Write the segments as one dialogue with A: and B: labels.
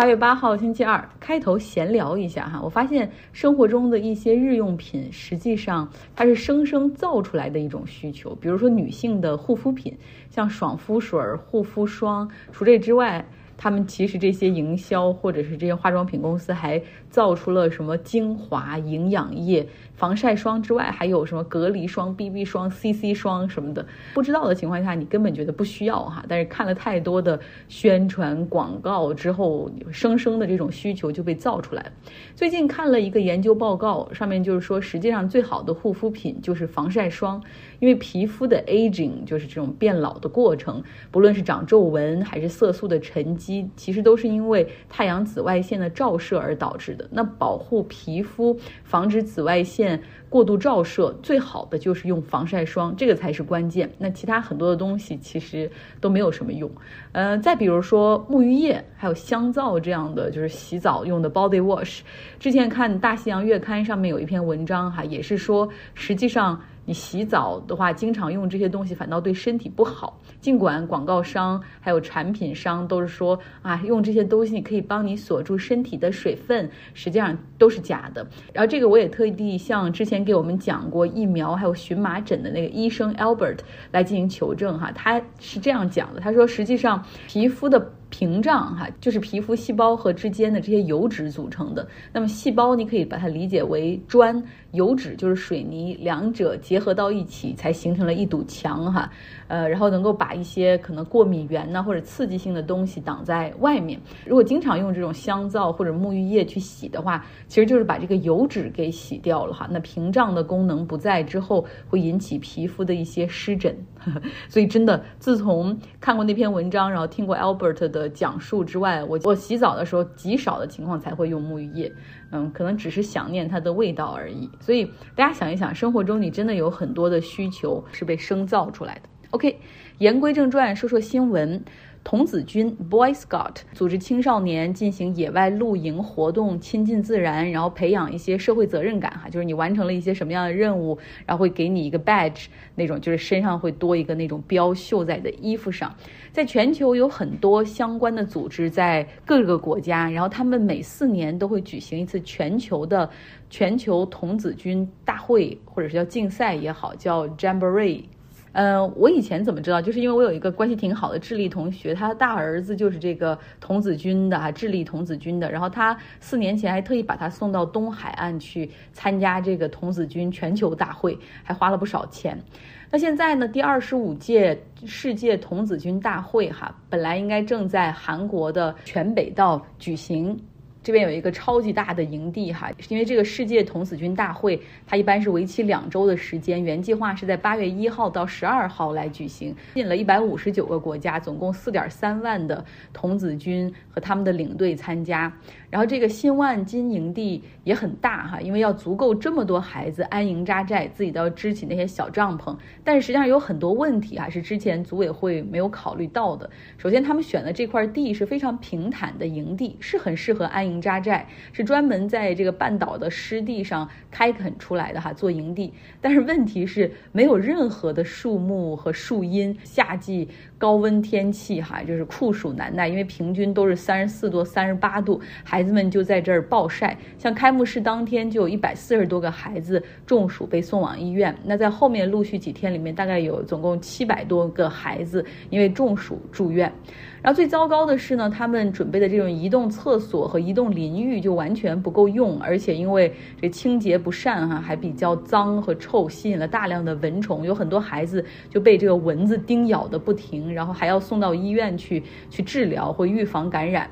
A: 八月八号星期二，开头闲聊一下哈，我发现生活中的一些日用品，实际上它是生生造出来的一种需求。比如说女性的护肤品，像爽肤水、护肤霜。除这之外，他们其实这些营销或者是这些化妆品公司还造出了什么精华、营养液、防晒霜之外，还有什么隔离霜、BB 霜、CC 霜什么的。不知道的情况下，你根本觉得不需要哈。但是看了太多的宣传广告之后，生生的这种需求就被造出来了。最近看了一个研究报告，上面就是说，实际上最好的护肤品就是防晒霜，因为皮肤的 aging 就是这种变老的过程，不论是长皱纹还是色素的沉积。其实都是因为太阳紫外线的照射而导致。那保护皮肤、防止紫外线过度照射，最好的就是用防晒霜，这个才是关键。那其他很多的东西其实都没有什么用。呃，再比如说沐浴液，还有香皂这样的，就是洗澡用的 body wash。之前看《大西洋月刊》上面有一篇文章哈，也是说，实际上。你洗澡的话，经常用这些东西反倒对身体不好。尽管广告商还有产品商都是说啊，用这些东西可以帮你锁住身体的水分，实际上都是假的。然后这个我也特地向之前给我们讲过疫苗还有荨麻疹的那个医生 Albert 来进行求证哈，他是这样讲的，他说实际上皮肤的。屏障哈，就是皮肤细胞和之间的这些油脂组成的。那么细胞你可以把它理解为砖，油脂就是水泥，两者结合到一起才形成了一堵墙哈。呃，然后能够把一些可能过敏源呢或者刺激性的东西挡在外面。如果经常用这种香皂或者沐浴液去洗的话，其实就是把这个油脂给洗掉了哈。那屏障的功能不在之后，会引起皮肤的一些湿疹。所以真的，自从看过那篇文章，然后听过 Albert 的的讲述之外，我我洗澡的时候极少的情况才会用沐浴液，嗯，可能只是想念它的味道而已。所以大家想一想，生活中你真的有很多的需求是被生造出来的。OK，言归正传，说说新闻。童子军 （Boy Scout） 组织青少年进行野外露营活动，亲近自然，然后培养一些社会责任感。哈，就是你完成了一些什么样的任务，然后会给你一个 badge，那种就是身上会多一个那种标绣在的衣服上。在全球有很多相关的组织在各个国家，然后他们每四年都会举行一次全球的全球童子军大会，或者是叫竞赛也好，叫 Jamboree。嗯，我以前怎么知道？就是因为我有一个关系挺好的智利同学，他的大儿子就是这个童子军的哈，智利童子军的。然后他四年前还特意把他送到东海岸去参加这个童子军全球大会，还花了不少钱。那现在呢？第二十五届世界童子军大会哈，本来应该正在韩国的全北道举行。这边有一个超级大的营地哈，因为这个世界童子军大会，它一般是为期两周的时间，原计划是在八月一号到十二号来举行，吸引了一百五十九个国家，总共四点三万的童子军和他们的领队参加。然后这个新万金营地也很大哈，因为要足够这么多孩子安营扎寨，自己都要支起那些小帐篷。但是实际上有很多问题啊，是之前组委会没有考虑到的。首先，他们选的这块地是非常平坦的营地，是很适合安营扎寨，是专门在这个半岛的湿地上开垦出来的哈，做营地。但是问题是没有任何的树木和树荫，夏季高温天气哈，就是酷暑难耐，因为平均都是三十四度、三十八度，还。孩子们就在这儿暴晒，像开幕式当天就有一百四十多个孩子中暑被送往医院。那在后面陆续几天里面，大概有总共七百多个孩子因为中暑住院。然后最糟糕的是呢，他们准备的这种移动厕所和移动淋浴就完全不够用，而且因为这清洁不善哈，还比较脏和臭，吸引了大量的蚊虫，有很多孩子就被这个蚊子叮咬的不停，然后还要送到医院去去治疗或预防感染。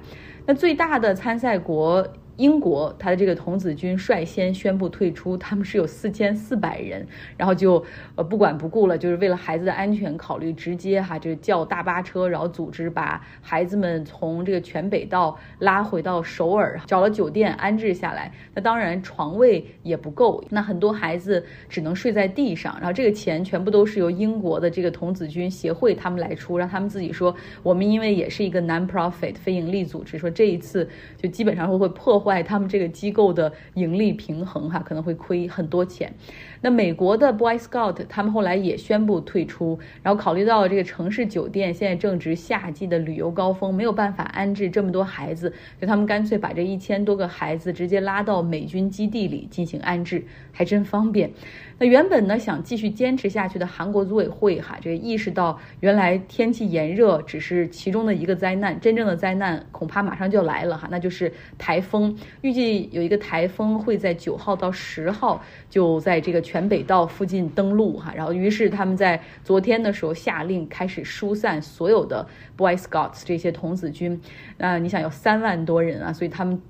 A: 那最大的参赛国。英国，他的这个童子军率先宣布退出，他们是有四千四百人，然后就呃不管不顾了，就是为了孩子的安全考虑，直接哈就叫大巴车，然后组织把孩子们从这个全北道拉回到首尔，找了酒店安置下来。那当然床位也不够，那很多孩子只能睡在地上。然后这个钱全部都是由英国的这个童子军协会他们来出，让他们自己说，我们因为也是一个 non-profit 非盈利组织，说这一次就基本上会会破。坏他们这个机构的盈利平衡哈，可能会亏很多钱。那美国的 Boy Scout 他们后来也宣布退出，然后考虑到这个城市酒店现在正值夏季的旅游高峰，没有办法安置这么多孩子，就他们干脆把这一千多个孩子直接拉到美军基地里进行安置，还真方便。那原本呢想继续坚持下去的韩国组委会哈，这个意识到原来天气炎热只是其中的一个灾难，真正的灾难恐怕马上就要来了哈，那就是台风。预计有一个台风会在九号到十号就在这个全北道附近登陆哈，然后于是他们在昨天的时候下令开始疏散所有的 Boy Scouts 这些童子军。那你想有三万多人啊，所以他们。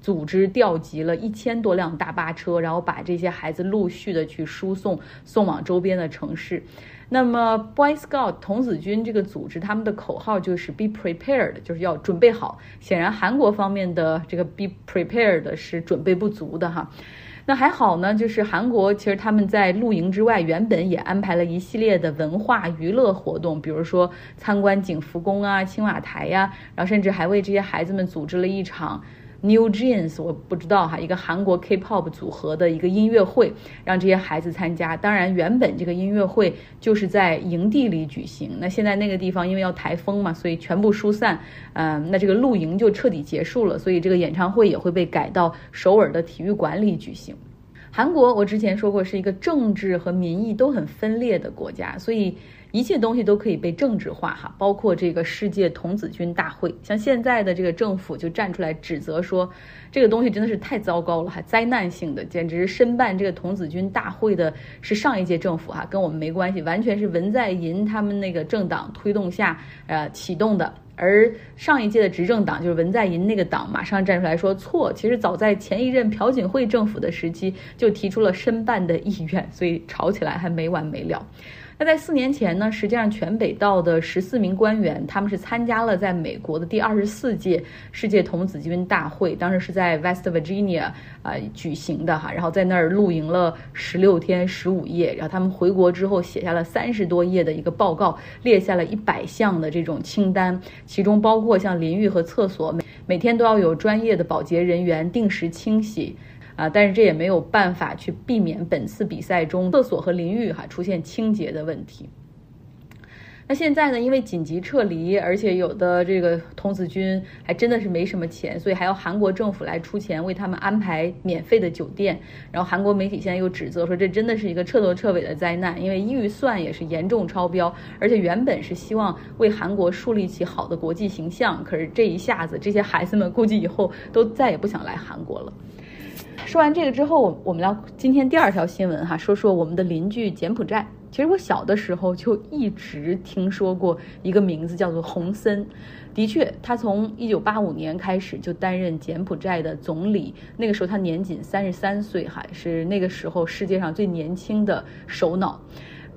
A: 组织调集了一千多辆大巴车，然后把这些孩子陆续的去输送送往周边的城市。那么，Boy Scout 童子军这个组织，他们的口号就是 Be prepared，就是要准备好。显然，韩国方面的这个 Be prepared 是准备不足的哈。那还好呢，就是韩国其实他们在露营之外，原本也安排了一系列的文化娱乐活动，比如说参观景福宫啊、青瓦台呀，然后甚至还为这些孩子们组织了一场。New Jeans，我不知道哈，一个韩国 K-pop 组合的一个音乐会，让这些孩子参加。当然，原本这个音乐会就是在营地里举行。那现在那个地方因为要台风嘛，所以全部疏散。嗯，那这个露营就彻底结束了，所以这个演唱会也会被改到首尔的体育馆里举行。韩国，我之前说过是一个政治和民意都很分裂的国家，所以。一切东西都可以被政治化，哈，包括这个世界童子军大会。像现在的这个政府就站出来指责说，这个东西真的是太糟糕了，哈，灾难性的，简直申办这个童子军大会的是上一届政府，哈，跟我们没关系，完全是文在寅他们那个政党推动下，呃，启动的。而上一届的执政党就是文在寅那个党，马上站出来说错。其实早在前一任朴槿惠政府的时期就提出了申办的意愿，所以吵起来还没完没了。那在四年前呢，实际上全北道的十四名官员，他们是参加了在美国的第二十四届世界童子军大会，当时是在 West Virginia 啊举行的哈，然后在那儿露营了十六天十五夜，然后他们回国之后写下了三十多页的一个报告，列下了一百项的这种清单，其中包括像淋浴和厕所每每天都要有专业的保洁人员定时清洗。啊，但是这也没有办法去避免本次比赛中厕所和淋浴哈出现清洁的问题。那现在呢，因为紧急撤离，而且有的这个童子军还真的是没什么钱，所以还要韩国政府来出钱为他们安排免费的酒店。然后韩国媒体现在又指责说，这真的是一个彻头彻尾的灾难，因为预算也是严重超标，而且原本是希望为韩国树立起好的国际形象，可是这一下子，这些孩子们估计以后都再也不想来韩国了。说完这个之后，我我们聊今天第二条新闻哈，说说我们的邻居柬埔寨。其实我小的时候就一直听说过一个名字叫做洪森，的确，他从一九八五年开始就担任柬埔寨的总理，那个时候他年仅三十三岁，哈，是那个时候世界上最年轻的首脑。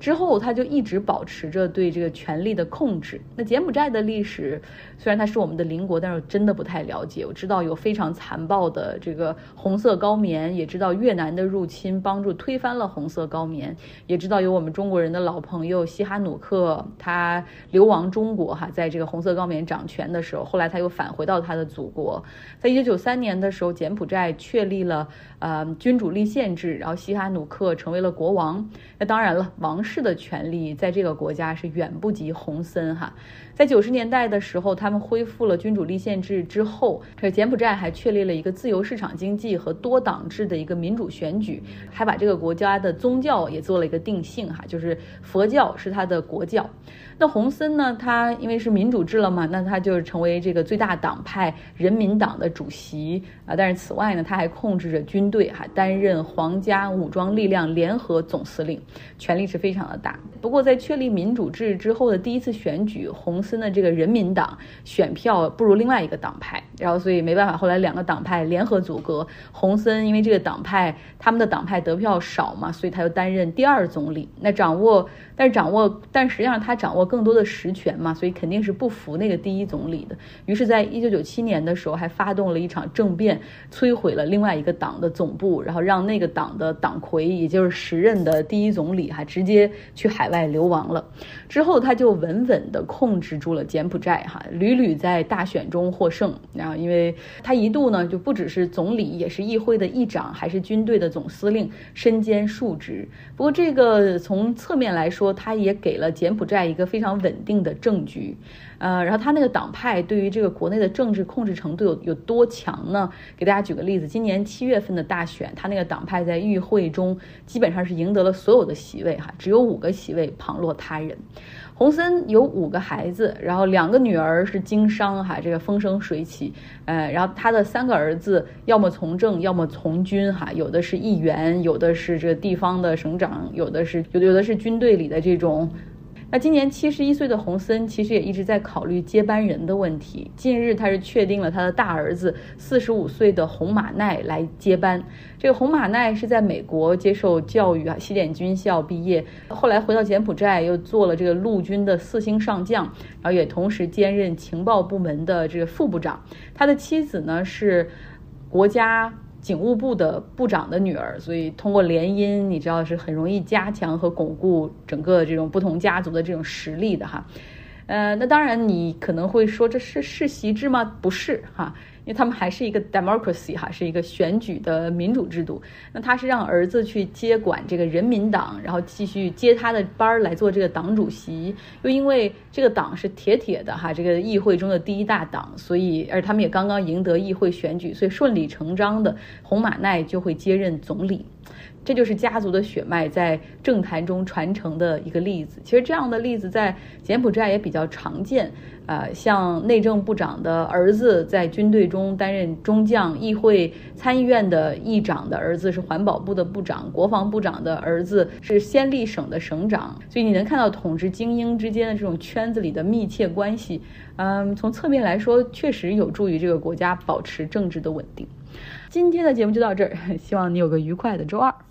A: 之后，他就一直保持着对这个权力的控制。那柬埔寨的历史，虽然它是我们的邻国，但是我真的不太了解。我知道有非常残暴的这个红色高棉，也知道越南的入侵帮助推翻了红色高棉，也知道有我们中国人的老朋友西哈努克，他流亡中国哈，在这个红色高棉掌权的时候，后来他又返回到他的祖国。在一九九三年的时候，柬埔寨确立了呃君主立宪制，然后西哈努克成为了国王。那当然了，王室。的权利在这个国家是远不及洪森哈。在九十年代的时候，他们恢复了君主立宪制之后，这柬埔寨还确立了一个自由市场经济和多党制的一个民主选举，还把这个国家的宗教也做了一个定性哈，就是佛教是他的国教。那洪森呢，他因为是民主制了嘛，那他就成为这个最大党派人民党的主席啊。但是此外呢，他还控制着军队哈，担任皇家武装力量联合总司令，权力是非常的大。不过在确立民主制之后的第一次选举，洪。森的这个人民党选票不如另外一个党派，然后所以没办法，后来两个党派联合组阁。洪森因为这个党派他们的党派得票少嘛，所以他又担任第二总理。那掌握，但是掌握，但实际上他掌握更多的实权嘛，所以肯定是不服那个第一总理的。于是，在一九九七年的时候，还发动了一场政变，摧毁了另外一个党的总部，然后让那个党的党魁，也就是时任的第一总理，还直接去海外流亡了。之后，他就稳稳地控制。住了柬埔寨哈，屡屡在大选中获胜，啊因为他一度呢就不只是总理，也是议会的议长，还是军队的总司令，身兼数职。不过这个从侧面来说，他也给了柬埔寨一个非常稳定的政局。呃，然后他那个党派对于这个国内的政治控制程度有有多强呢？给大家举个例子，今年七月份的大选，他那个党派在议会中基本上是赢得了所有的席位，哈，只有五个席位旁落他人。洪森有五个孩子，然后两个女儿是经商，哈，这个风生水起。呃，然后他的三个儿子要么从政，要么从军，哈，有的是议员，有的是这个地方的省长，有的是有有的是军队里的这种。那今年七十一岁的洪森其实也一直在考虑接班人的问题。近日，他是确定了他的大儿子四十五岁的洪马奈来接班。这个洪马奈是在美国接受教育啊，西点军校毕业，后来回到柬埔寨又做了这个陆军的四星上将，然后也同时兼任情报部门的这个副部长。他的妻子呢是国家。警务部的部长的女儿，所以通过联姻，你知道是很容易加强和巩固整个这种不同家族的这种实力的哈。呃，那当然你可能会说这是世袭制吗？不是哈。因为他们还是一个 democracy 哈，是一个选举的民主制度。那他是让儿子去接管这个人民党，然后继续接他的班儿来做这个党主席。又因为这个党是铁铁的哈，这个议会中的第一大党，所以而他们也刚刚赢得议会选举，所以顺理成章的红马奈就会接任总理。这就是家族的血脉在政坛中传承的一个例子。其实这样的例子在柬埔寨也比较常见。呃，像内政部长的儿子在军队中担任中将，议会参议院的议长的儿子是环保部的部长，国防部长的儿子是先立省的省长。所以你能看到统治精英之间的这种圈子里的密切关系。嗯，从侧面来说，确实有助于这个国家保持政治的稳定。今天的节目就到这儿，希望你有个愉快的周二。